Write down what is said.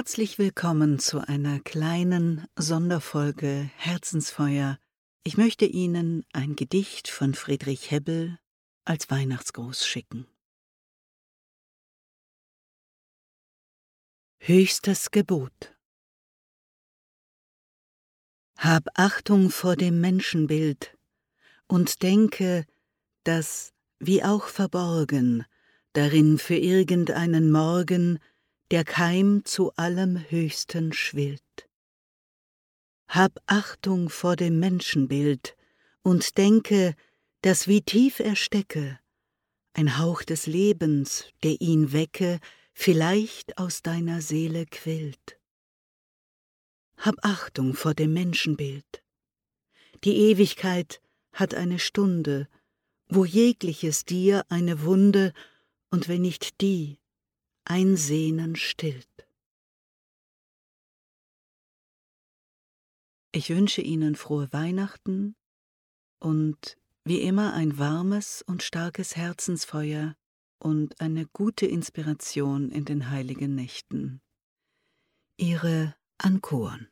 Herzlich willkommen zu einer kleinen Sonderfolge Herzensfeuer. Ich möchte Ihnen ein Gedicht von Friedrich Hebbel als Weihnachtsgruß schicken. Höchstes Gebot Hab Achtung vor dem Menschenbild und denke, dass, wie auch verborgen, darin für irgendeinen Morgen der Keim zu allem Höchsten schwillt. Hab Achtung vor dem Menschenbild und denke, dass wie tief er stecke, ein Hauch des Lebens, der ihn wecke, vielleicht aus deiner Seele quillt. Hab Achtung vor dem Menschenbild. Die Ewigkeit hat eine Stunde, wo jegliches dir eine Wunde, und wenn nicht die, ein Sehnen stillt. Ich wünsche Ihnen frohe Weihnachten und wie immer ein warmes und starkes Herzensfeuer und eine gute Inspiration in den heiligen Nächten. Ihre Ankoren